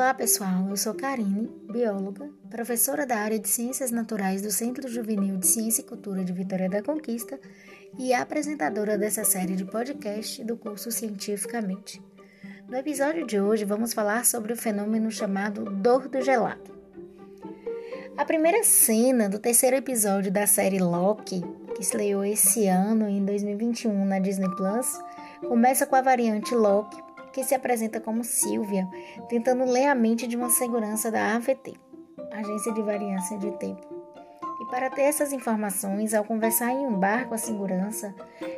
Olá, pessoal. Eu sou Karine, bióloga, professora da área de Ciências Naturais do Centro Juvenil de Ciência e Cultura de Vitória da Conquista e apresentadora dessa série de podcast do curso Cientificamente. No episódio de hoje, vamos falar sobre o fenômeno chamado dor do gelado. A primeira cena do terceiro episódio da série Loki, que estreou esse ano em 2021 na Disney Plus, começa com a variante Loki que se apresenta como Silvia, tentando ler a mente de uma segurança da AVT, Agência de Variância de Tempo. E para ter essas informações, ao conversar em um bar com a segurança,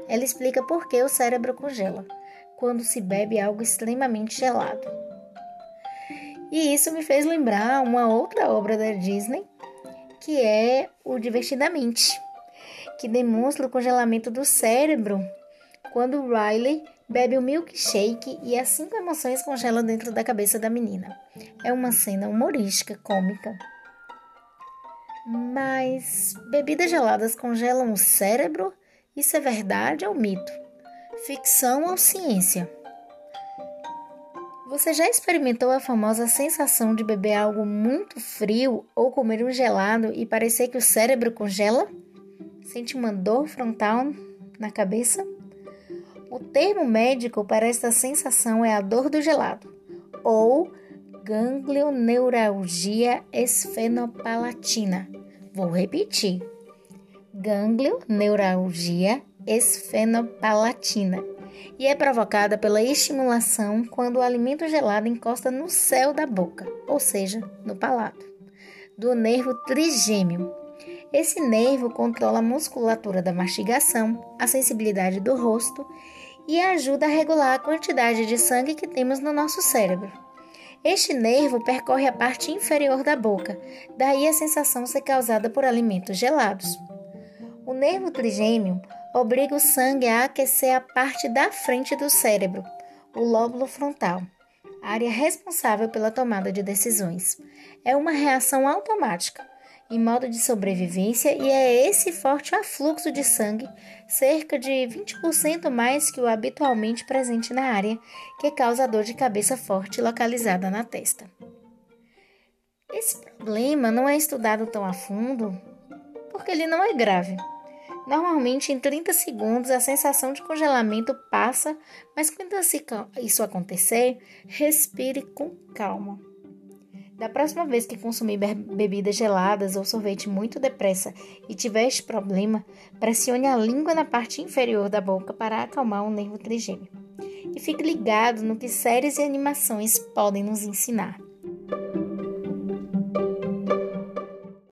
ela explica por que o cérebro congela quando se bebe algo extremamente gelado. E isso me fez lembrar uma outra obra da Disney, que é o Divertidamente, que demonstra o congelamento do cérebro quando Riley bebe o milkshake e as cinco emoções congelam dentro da cabeça da menina. É uma cena humorística, cômica. Mas bebidas geladas congelam o cérebro? Isso é verdade ou mito? Ficção ou ciência? Você já experimentou a famosa sensação de beber algo muito frio ou comer um gelado e parecer que o cérebro congela? Sente uma dor frontal na cabeça? O termo médico para esta sensação é a dor do gelado ou ganglioneuralgia esfenopalatina. Vou repetir. Ganglioneuralgia esfenopalatina e é provocada pela estimulação quando o alimento gelado encosta no céu da boca, ou seja, no palato, do nervo trigêmeo. Esse nervo controla a musculatura da mastigação, a sensibilidade do rosto e ajuda a regular a quantidade de sangue que temos no nosso cérebro. Este nervo percorre a parte inferior da boca, daí a sensação ser causada por alimentos gelados. O nervo trigêmeo obriga o sangue a aquecer a parte da frente do cérebro, o lóbulo frontal, área responsável pela tomada de decisões. É uma reação automática em modo de sobrevivência e é esse forte afluxo de sangue, cerca de 20% mais que o habitualmente presente na área, que causa dor de cabeça forte localizada na testa. Esse problema não é estudado tão a fundo porque ele não é grave. Normalmente, em 30 segundos, a sensação de congelamento passa, mas quando isso acontecer, respire com calma. Da próxima vez que consumir bebidas geladas ou sorvete muito depressa e tiver este problema, pressione a língua na parte inferior da boca para acalmar o nervo trigêmeo. E fique ligado no que séries e animações podem nos ensinar.